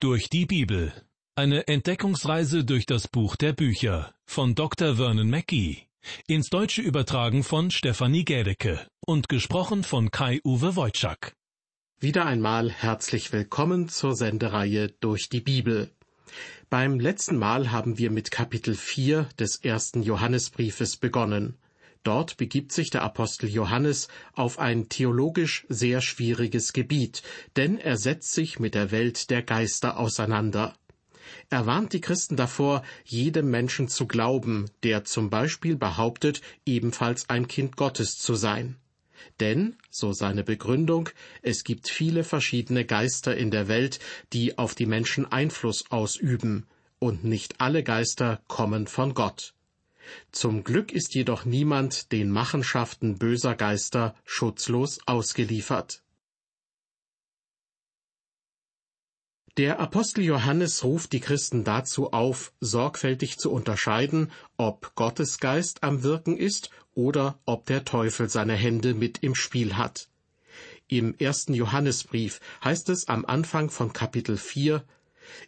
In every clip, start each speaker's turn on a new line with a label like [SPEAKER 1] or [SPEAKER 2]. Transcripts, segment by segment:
[SPEAKER 1] Durch die Bibel. Eine Entdeckungsreise durch das Buch der Bücher von Dr. Vernon Mackey. Ins Deutsche übertragen von Stefanie Gädecke und gesprochen von Kai-Uwe Wojczak.
[SPEAKER 2] Wieder einmal herzlich willkommen zur Sendereihe Durch die Bibel. Beim letzten Mal haben wir mit Kapitel 4 des ersten Johannesbriefes begonnen. Dort begibt sich der Apostel Johannes auf ein theologisch sehr schwieriges Gebiet, denn er setzt sich mit der Welt der Geister auseinander. Er warnt die Christen davor, jedem Menschen zu glauben, der zum Beispiel behauptet, ebenfalls ein Kind Gottes zu sein. Denn, so seine Begründung, es gibt viele verschiedene Geister in der Welt, die auf die Menschen Einfluss ausüben, und nicht alle Geister kommen von Gott. Zum Glück ist jedoch niemand den Machenschaften böser Geister schutzlos ausgeliefert. Der Apostel Johannes ruft die Christen dazu auf, sorgfältig zu unterscheiden, ob Gottes Geist am Wirken ist oder ob der Teufel seine Hände mit im Spiel hat. Im ersten Johannesbrief heißt es am Anfang von Kapitel 4,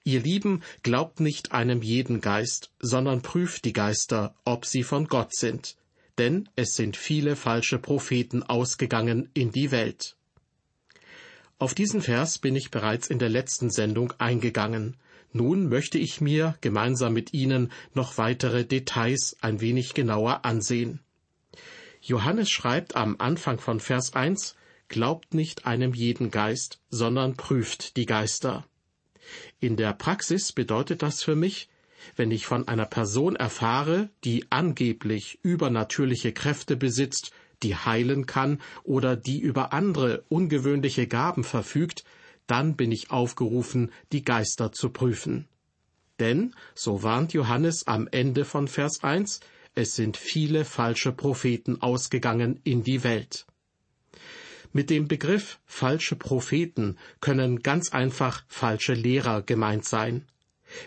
[SPEAKER 2] Ihr Lieben, glaubt nicht einem jeden Geist, sondern prüft die Geister, ob sie von Gott sind. Denn es sind viele falsche Propheten ausgegangen in die Welt. Auf diesen Vers bin ich bereits in der letzten Sendung eingegangen. Nun möchte ich mir gemeinsam mit Ihnen noch weitere Details ein wenig genauer ansehen. Johannes schreibt am Anfang von Vers 1, Glaubt nicht einem jeden Geist, sondern prüft die Geister. In der Praxis bedeutet das für mich, wenn ich von einer Person erfahre, die angeblich übernatürliche Kräfte besitzt, die heilen kann oder die über andere ungewöhnliche Gaben verfügt, dann bin ich aufgerufen, die Geister zu prüfen. Denn, so warnt Johannes am Ende von Vers 1, es sind viele falsche Propheten ausgegangen in die Welt. Mit dem Begriff falsche Propheten können ganz einfach falsche Lehrer gemeint sein.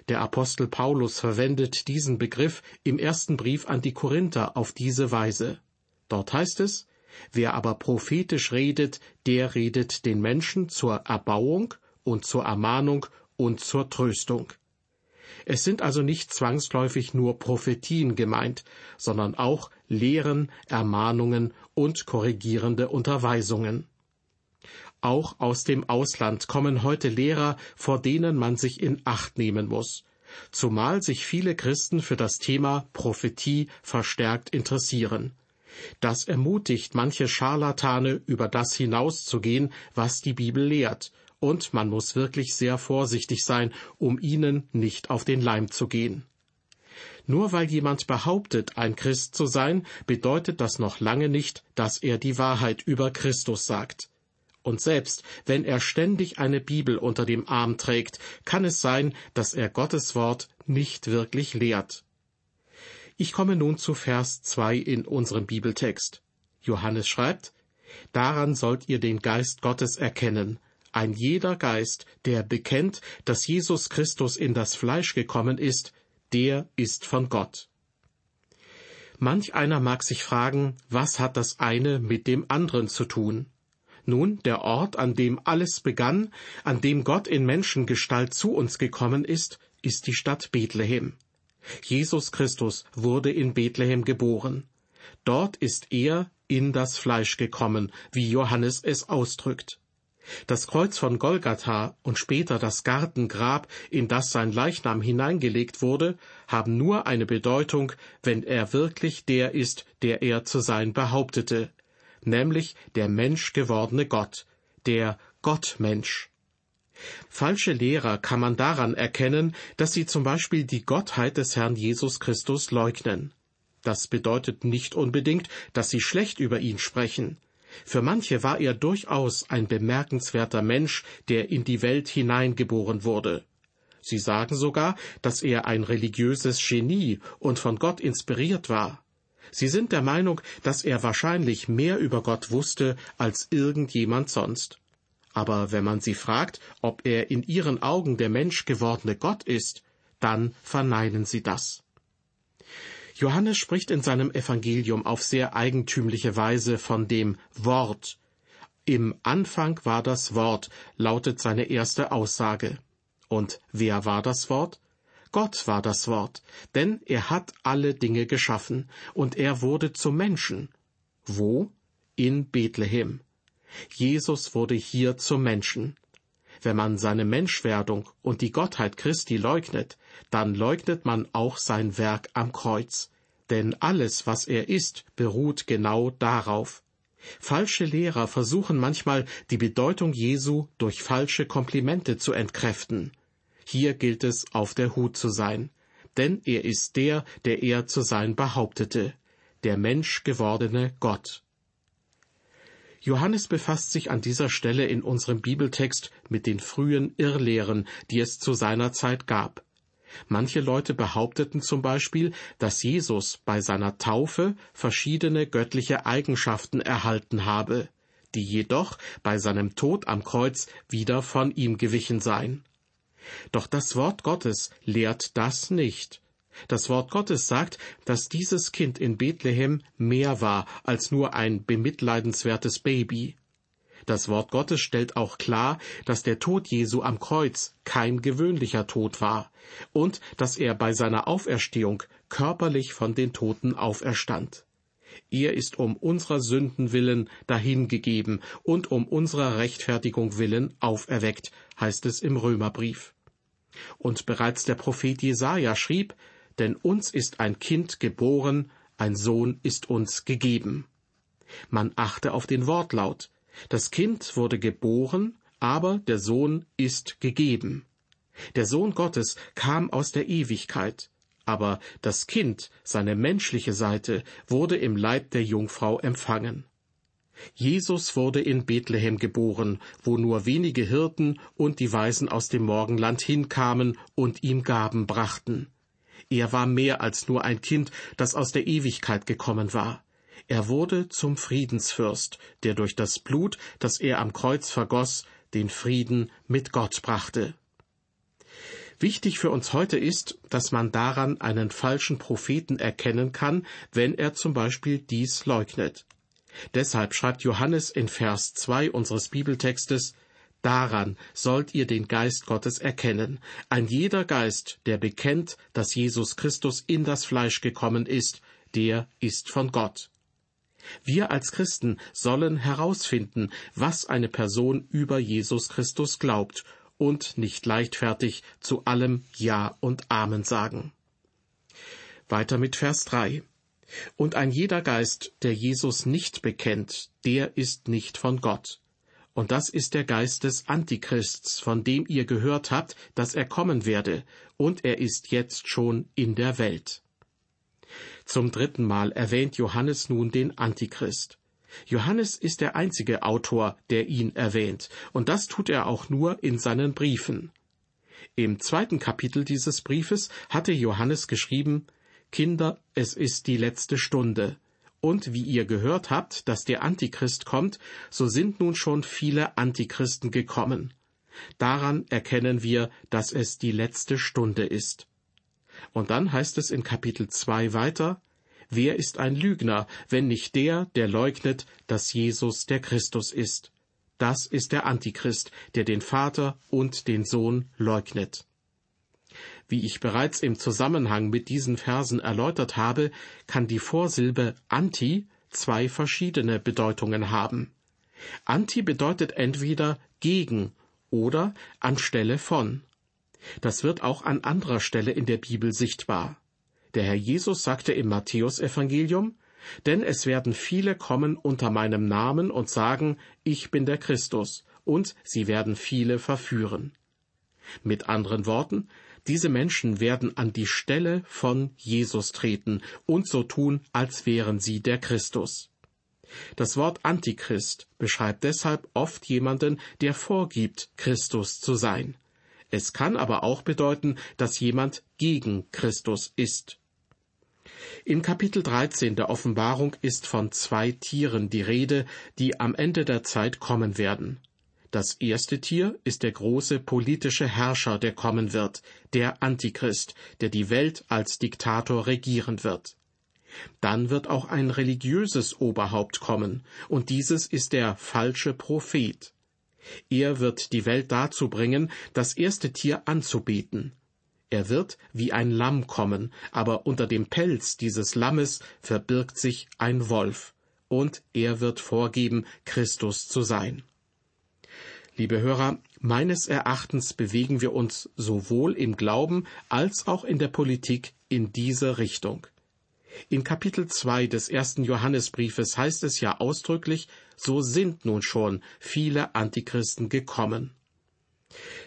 [SPEAKER 2] Der Apostel Paulus verwendet diesen Begriff im ersten Brief an die Korinther auf diese Weise. Dort heißt es, wer aber prophetisch redet, der redet den Menschen zur Erbauung und zur Ermahnung und zur Tröstung. Es sind also nicht zwangsläufig nur Prophetien gemeint, sondern auch Lehren, Ermahnungen und korrigierende Unterweisungen. Auch aus dem Ausland kommen heute Lehrer, vor denen man sich in Acht nehmen muss, zumal sich viele Christen für das Thema Prophetie verstärkt interessieren. Das ermutigt manche Scharlatane, über das hinauszugehen, was die Bibel lehrt, und man muss wirklich sehr vorsichtig sein, um ihnen nicht auf den Leim zu gehen. Nur weil jemand behauptet, ein Christ zu sein, bedeutet das noch lange nicht, dass er die Wahrheit über Christus sagt. Und selbst wenn er ständig eine Bibel unter dem Arm trägt, kann es sein, dass er Gottes Wort nicht wirklich lehrt. Ich komme nun zu Vers 2 in unserem Bibeltext. Johannes schreibt, Daran sollt ihr den Geist Gottes erkennen, ein jeder Geist, der bekennt, dass Jesus Christus in das Fleisch gekommen ist, der ist von Gott. Manch einer mag sich fragen, was hat das eine mit dem anderen zu tun? Nun, der Ort, an dem alles begann, an dem Gott in Menschengestalt zu uns gekommen ist, ist die Stadt Bethlehem. Jesus Christus wurde in Bethlehem geboren. Dort ist er in das Fleisch gekommen, wie Johannes es ausdrückt. Das Kreuz von Golgatha und später das Gartengrab, in das sein Leichnam hineingelegt wurde, haben nur eine Bedeutung, wenn er wirklich der ist, der er zu sein behauptete, nämlich der menschgewordene Gott, der Gottmensch. Falsche Lehrer kann man daran erkennen, dass sie zum Beispiel die Gottheit des Herrn Jesus Christus leugnen. Das bedeutet nicht unbedingt, dass sie schlecht über ihn sprechen. Für manche war er durchaus ein bemerkenswerter Mensch, der in die Welt hineingeboren wurde. Sie sagen sogar, dass er ein religiöses Genie und von Gott inspiriert war. Sie sind der Meinung, dass er wahrscheinlich mehr über Gott wusste als irgendjemand sonst. Aber wenn man sie fragt, ob er in ihren Augen der Mensch gewordene Gott ist, dann verneinen sie das. Johannes spricht in seinem Evangelium auf sehr eigentümliche Weise von dem Wort. Im Anfang war das Wort, lautet seine erste Aussage. Und wer war das Wort? Gott war das Wort, denn er hat alle Dinge geschaffen, und er wurde zum Menschen. Wo? In Bethlehem. Jesus wurde hier zum Menschen. Wenn man seine Menschwerdung und die Gottheit Christi leugnet, dann leugnet man auch sein Werk am Kreuz. Denn alles, was er ist, beruht genau darauf. Falsche Lehrer versuchen manchmal, die Bedeutung Jesu durch falsche Komplimente zu entkräften. Hier gilt es, auf der Hut zu sein, denn er ist der, der er zu sein behauptete, der Mensch gewordene Gott. Johannes befasst sich an dieser Stelle in unserem Bibeltext mit den frühen Irrlehren, die es zu seiner Zeit gab. Manche Leute behaupteten zum Beispiel, dass Jesus bei seiner Taufe verschiedene göttliche Eigenschaften erhalten habe, die jedoch bei seinem Tod am Kreuz wieder von ihm gewichen seien. Doch das Wort Gottes lehrt das nicht. Das Wort Gottes sagt, dass dieses Kind in Bethlehem mehr war als nur ein bemitleidenswertes Baby. Das Wort Gottes stellt auch klar, dass der Tod Jesu am Kreuz kein gewöhnlicher Tod war und dass er bei seiner Auferstehung körperlich von den Toten auferstand. Er ist um unserer Sünden willen dahingegeben und um unserer Rechtfertigung willen auferweckt, heißt es im Römerbrief. Und bereits der Prophet Jesaja schrieb, denn uns ist ein Kind geboren, ein Sohn ist uns gegeben. Man achte auf den Wortlaut. Das Kind wurde geboren, aber der Sohn ist gegeben. Der Sohn Gottes kam aus der Ewigkeit, aber das Kind, seine menschliche Seite, wurde im Leib der Jungfrau empfangen. Jesus wurde in Bethlehem geboren, wo nur wenige Hirten und die Weisen aus dem Morgenland hinkamen und ihm Gaben brachten. Er war mehr als nur ein Kind, das aus der Ewigkeit gekommen war. Er wurde zum Friedensfürst, der durch das Blut, das er am Kreuz vergoss, den Frieden mit Gott brachte. Wichtig für uns heute ist, dass man daran einen falschen Propheten erkennen kann, wenn er zum Beispiel dies leugnet. Deshalb schreibt Johannes in Vers 2 unseres Bibeltextes, Daran sollt ihr den Geist Gottes erkennen. Ein jeder Geist, der bekennt, dass Jesus Christus in das Fleisch gekommen ist, der ist von Gott. Wir als Christen sollen herausfinden, was eine Person über Jesus Christus glaubt und nicht leichtfertig zu allem Ja und Amen sagen. Weiter mit Vers 3. Und ein jeder Geist, der Jesus nicht bekennt, der ist nicht von Gott. Und das ist der Geist des Antichrists, von dem ihr gehört habt, dass er kommen werde, und er ist jetzt schon in der Welt. Zum dritten Mal erwähnt Johannes nun den Antichrist. Johannes ist der einzige Autor, der ihn erwähnt, und das tut er auch nur in seinen Briefen. Im zweiten Kapitel dieses Briefes hatte Johannes geschrieben Kinder, es ist die letzte Stunde. Und wie ihr gehört habt, dass der Antichrist kommt, so sind nun schon viele Antichristen gekommen. Daran erkennen wir, dass es die letzte Stunde ist. Und dann heißt es in Kapitel 2 weiter, Wer ist ein Lügner, wenn nicht der, der leugnet, dass Jesus der Christus ist? Das ist der Antichrist, der den Vater und den Sohn leugnet. Wie ich bereits im Zusammenhang mit diesen Versen erläutert habe, kann die Vorsilbe anti zwei verschiedene Bedeutungen haben. Anti bedeutet entweder gegen oder anstelle von. Das wird auch an anderer Stelle in der Bibel sichtbar. Der Herr Jesus sagte im Matthäusevangelium, denn es werden viele kommen unter meinem Namen und sagen, ich bin der Christus, und sie werden viele verführen. Mit anderen Worten, diese Menschen werden an die Stelle von Jesus treten und so tun, als wären sie der Christus. Das Wort Antichrist beschreibt deshalb oft jemanden, der vorgibt, Christus zu sein. Es kann aber auch bedeuten, dass jemand gegen Christus ist. In Kapitel 13 der Offenbarung ist von zwei Tieren die Rede, die am Ende der Zeit kommen werden. Das erste Tier ist der große politische Herrscher, der kommen wird, der Antichrist, der die Welt als Diktator regieren wird. Dann wird auch ein religiöses Oberhaupt kommen, und dieses ist der falsche Prophet. Er wird die Welt dazu bringen, das erste Tier anzubeten. Er wird wie ein Lamm kommen, aber unter dem Pelz dieses Lammes verbirgt sich ein Wolf, und er wird vorgeben, Christus zu sein. Liebe Hörer, meines Erachtens bewegen wir uns sowohl im Glauben als auch in der Politik in diese Richtung. In Kapitel 2 des ersten Johannesbriefes heißt es ja ausdrücklich, so sind nun schon viele Antichristen gekommen.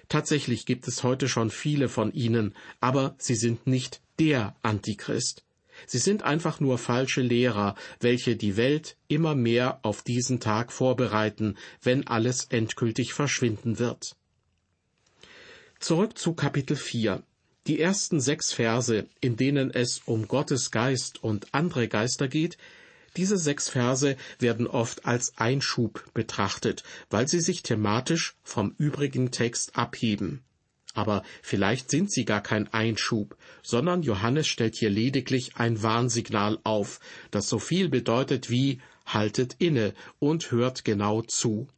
[SPEAKER 2] Tatsächlich gibt es heute schon viele von ihnen, aber sie sind nicht der Antichrist. Sie sind einfach nur falsche Lehrer, welche die Welt immer mehr auf diesen Tag vorbereiten, wenn alles endgültig verschwinden wird. Zurück zu Kapitel 4. Die ersten sechs Verse, in denen es um Gottes Geist und andere Geister geht, diese sechs Verse werden oft als Einschub betrachtet, weil sie sich thematisch vom übrigen Text abheben. Aber vielleicht sind sie gar kein Einschub, sondern Johannes stellt hier lediglich ein Warnsignal auf, das so viel bedeutet wie haltet inne und hört genau zu.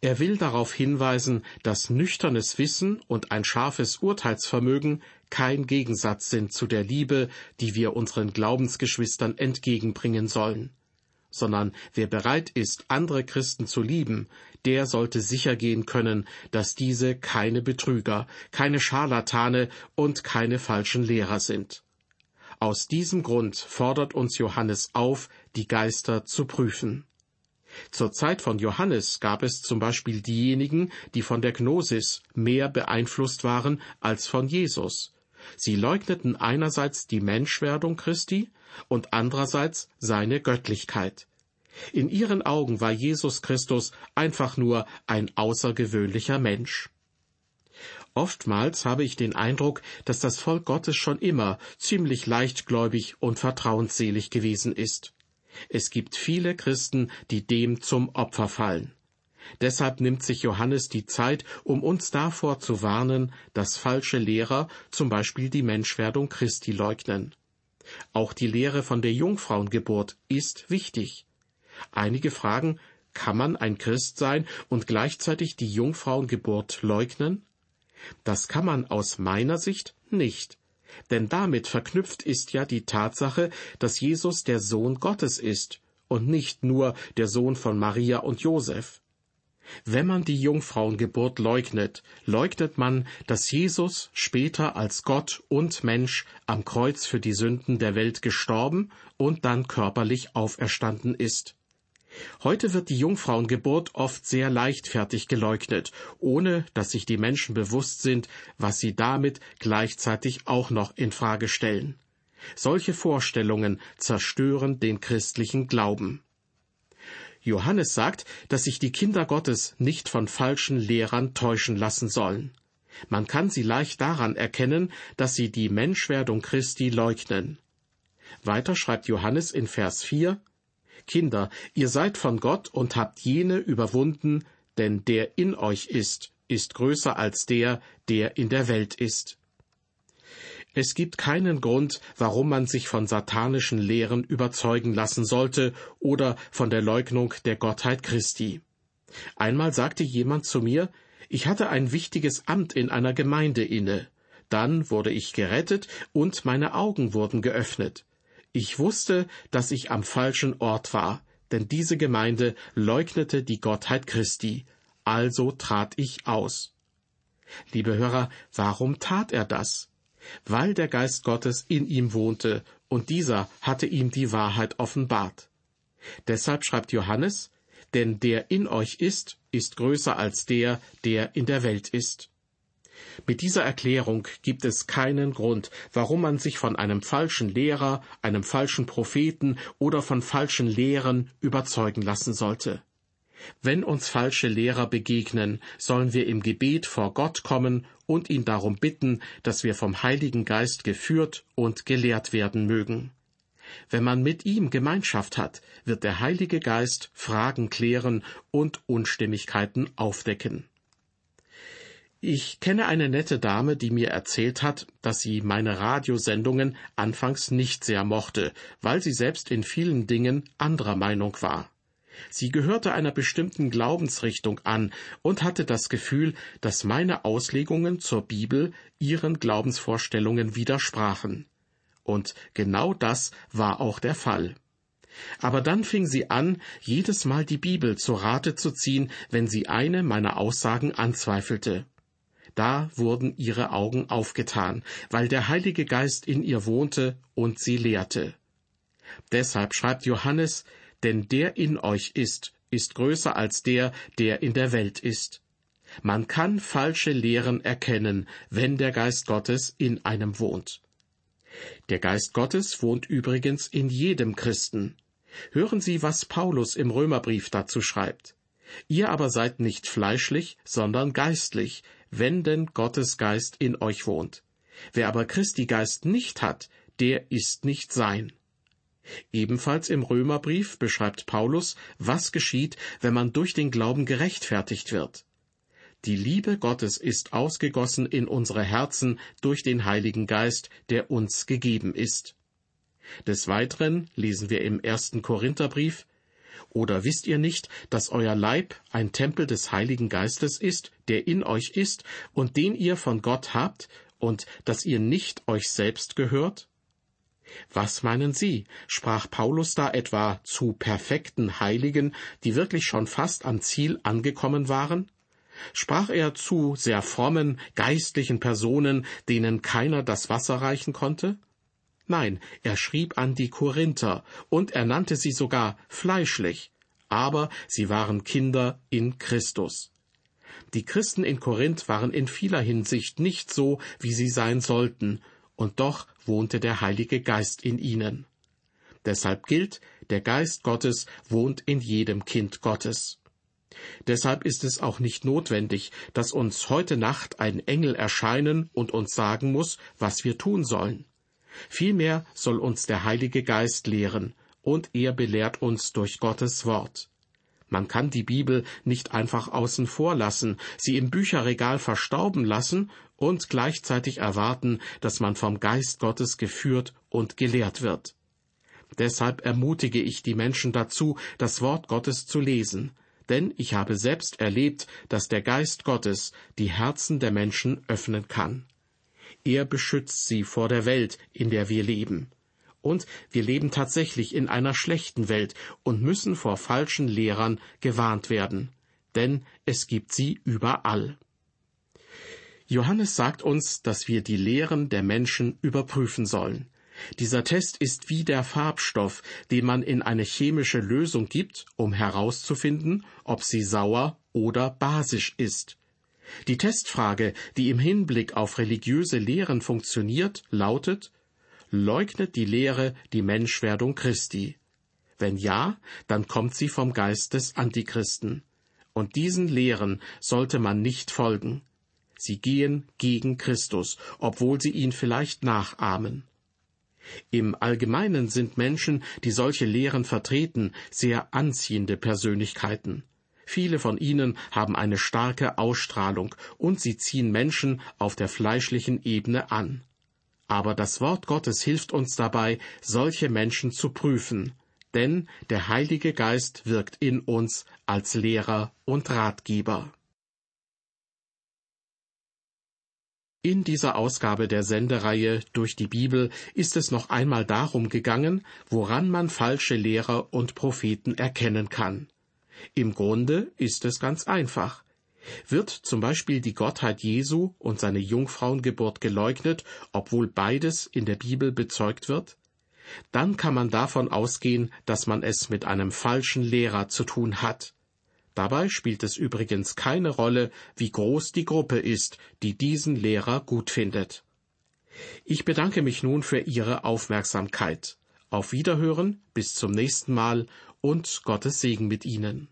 [SPEAKER 2] Er will darauf hinweisen, dass nüchternes Wissen und ein scharfes Urteilsvermögen kein Gegensatz sind zu der Liebe, die wir unseren Glaubensgeschwistern entgegenbringen sollen sondern wer bereit ist, andere Christen zu lieben, der sollte sicher gehen können, dass diese keine Betrüger, keine Scharlatane und keine falschen Lehrer sind. Aus diesem Grund fordert uns Johannes auf, die Geister zu prüfen. Zur Zeit von Johannes gab es zum Beispiel diejenigen, die von der Gnosis mehr beeinflusst waren als von Jesus. Sie leugneten einerseits die Menschwerdung Christi und andererseits seine Göttlichkeit. In ihren Augen war Jesus Christus einfach nur ein außergewöhnlicher Mensch. Oftmals habe ich den Eindruck, dass das Volk Gottes schon immer ziemlich leichtgläubig und vertrauensselig gewesen ist. Es gibt viele Christen, die dem zum Opfer fallen. Deshalb nimmt sich Johannes die Zeit, um uns davor zu warnen, dass falsche Lehrer zum Beispiel die Menschwerdung Christi leugnen. Auch die Lehre von der Jungfrauengeburt ist wichtig. Einige fragen, kann man ein Christ sein und gleichzeitig die Jungfrauengeburt leugnen? Das kann man aus meiner Sicht nicht. Denn damit verknüpft ist ja die Tatsache, dass Jesus der Sohn Gottes ist und nicht nur der Sohn von Maria und Josef. Wenn man die Jungfrauengeburt leugnet, leugnet man, dass Jesus später als Gott und Mensch am Kreuz für die Sünden der Welt gestorben und dann körperlich auferstanden ist. Heute wird die Jungfrauengeburt oft sehr leichtfertig geleugnet, ohne dass sich die Menschen bewusst sind, was sie damit gleichzeitig auch noch in Frage stellen. Solche Vorstellungen zerstören den christlichen Glauben. Johannes sagt, dass sich die Kinder Gottes nicht von falschen Lehrern täuschen lassen sollen. Man kann sie leicht daran erkennen, dass sie die Menschwerdung Christi leugnen. Weiter schreibt Johannes in Vers 4, Kinder, ihr seid von Gott und habt jene überwunden, denn der in euch ist, ist größer als der, der in der Welt ist. Es gibt keinen Grund, warum man sich von satanischen Lehren überzeugen lassen sollte oder von der Leugnung der Gottheit Christi. Einmal sagte jemand zu mir, ich hatte ein wichtiges Amt in einer Gemeinde inne. Dann wurde ich gerettet und meine Augen wurden geöffnet. Ich wusste, dass ich am falschen Ort war, denn diese Gemeinde leugnete die Gottheit Christi. Also trat ich aus. Liebe Hörer, warum tat er das? Weil der Geist Gottes in ihm wohnte, und dieser hatte ihm die Wahrheit offenbart. Deshalb schreibt Johannes, denn der in euch ist, ist größer als der, der in der Welt ist. Mit dieser Erklärung gibt es keinen Grund, warum man sich von einem falschen Lehrer, einem falschen Propheten oder von falschen Lehren überzeugen lassen sollte. Wenn uns falsche Lehrer begegnen, sollen wir im Gebet vor Gott kommen und ihn darum bitten, dass wir vom Heiligen Geist geführt und gelehrt werden mögen. Wenn man mit ihm Gemeinschaft hat, wird der Heilige Geist Fragen klären und Unstimmigkeiten aufdecken. Ich kenne eine nette Dame, die mir erzählt hat, dass sie meine Radiosendungen anfangs nicht sehr mochte, weil sie selbst in vielen Dingen anderer Meinung war. Sie gehörte einer bestimmten Glaubensrichtung an und hatte das Gefühl, dass meine Auslegungen zur Bibel ihren Glaubensvorstellungen widersprachen. Und genau das war auch der Fall. Aber dann fing sie an, jedes Mal die Bibel zu Rate zu ziehen, wenn sie eine meiner Aussagen anzweifelte. Da wurden ihre Augen aufgetan, weil der Heilige Geist in ihr wohnte und sie lehrte. Deshalb schreibt Johannes, denn der in euch ist, ist größer als der, der in der Welt ist. Man kann falsche Lehren erkennen, wenn der Geist Gottes in einem wohnt. Der Geist Gottes wohnt übrigens in jedem Christen. Hören Sie, was Paulus im Römerbrief dazu schreibt. Ihr aber seid nicht fleischlich, sondern geistlich, wenn denn Gottes Geist in euch wohnt. Wer aber Christi Geist nicht hat, der ist nicht sein. Ebenfalls im Römerbrief beschreibt Paulus, was geschieht, wenn man durch den Glauben gerechtfertigt wird. Die Liebe Gottes ist ausgegossen in unsere Herzen durch den Heiligen Geist, der uns gegeben ist. Des Weiteren lesen wir im ersten Korintherbrief, oder wisst ihr nicht, dass euer Leib ein Tempel des Heiligen Geistes ist, der in euch ist und den ihr von Gott habt, und dass ihr nicht euch selbst gehört? Was meinen Sie? Sprach Paulus da etwa zu perfekten Heiligen, die wirklich schon fast am Ziel angekommen waren? Sprach er zu sehr frommen, geistlichen Personen, denen keiner das Wasser reichen konnte? Nein, er schrieb an die Korinther, und er nannte sie sogar fleischlich, aber sie waren Kinder in Christus. Die Christen in Korinth waren in vieler Hinsicht nicht so, wie sie sein sollten, und doch wohnte der Heilige Geist in ihnen. Deshalb gilt, der Geist Gottes wohnt in jedem Kind Gottes. Deshalb ist es auch nicht notwendig, dass uns heute Nacht ein Engel erscheinen und uns sagen muss, was wir tun sollen. Vielmehr soll uns der Heilige Geist lehren, und er belehrt uns durch Gottes Wort. Man kann die Bibel nicht einfach außen vor lassen, sie im Bücherregal verstauben lassen und gleichzeitig erwarten, dass man vom Geist Gottes geführt und gelehrt wird. Deshalb ermutige ich die Menschen dazu, das Wort Gottes zu lesen, denn ich habe selbst erlebt, dass der Geist Gottes die Herzen der Menschen öffnen kann. Er beschützt sie vor der Welt, in der wir leben. Und wir leben tatsächlich in einer schlechten Welt und müssen vor falschen Lehrern gewarnt werden, denn es gibt sie überall. Johannes sagt uns, dass wir die Lehren der Menschen überprüfen sollen. Dieser Test ist wie der Farbstoff, den man in eine chemische Lösung gibt, um herauszufinden, ob sie sauer oder basisch ist. Die Testfrage, die im Hinblick auf religiöse Lehren funktioniert, lautet Leugnet die Lehre die Menschwerdung Christi? Wenn ja, dann kommt sie vom Geist des Antichristen. Und diesen Lehren sollte man nicht folgen. Sie gehen gegen Christus, obwohl sie ihn vielleicht nachahmen. Im Allgemeinen sind Menschen, die solche Lehren vertreten, sehr anziehende Persönlichkeiten. Viele von ihnen haben eine starke Ausstrahlung und sie ziehen Menschen auf der fleischlichen Ebene an. Aber das Wort Gottes hilft uns dabei, solche Menschen zu prüfen, denn der Heilige Geist wirkt in uns als Lehrer und Ratgeber. In dieser Ausgabe der Sendereihe durch die Bibel ist es noch einmal darum gegangen, woran man falsche Lehrer und Propheten erkennen kann. Im Grunde ist es ganz einfach. Wird zum Beispiel die Gottheit Jesu und seine Jungfrauengeburt geleugnet, obwohl beides in der Bibel bezeugt wird? Dann kann man davon ausgehen, dass man es mit einem falschen Lehrer zu tun hat. Dabei spielt es übrigens keine Rolle, wie groß die Gruppe ist, die diesen Lehrer gut findet. Ich bedanke mich nun für Ihre Aufmerksamkeit. Auf Wiederhören, bis zum nächsten Mal und Gottes Segen mit Ihnen.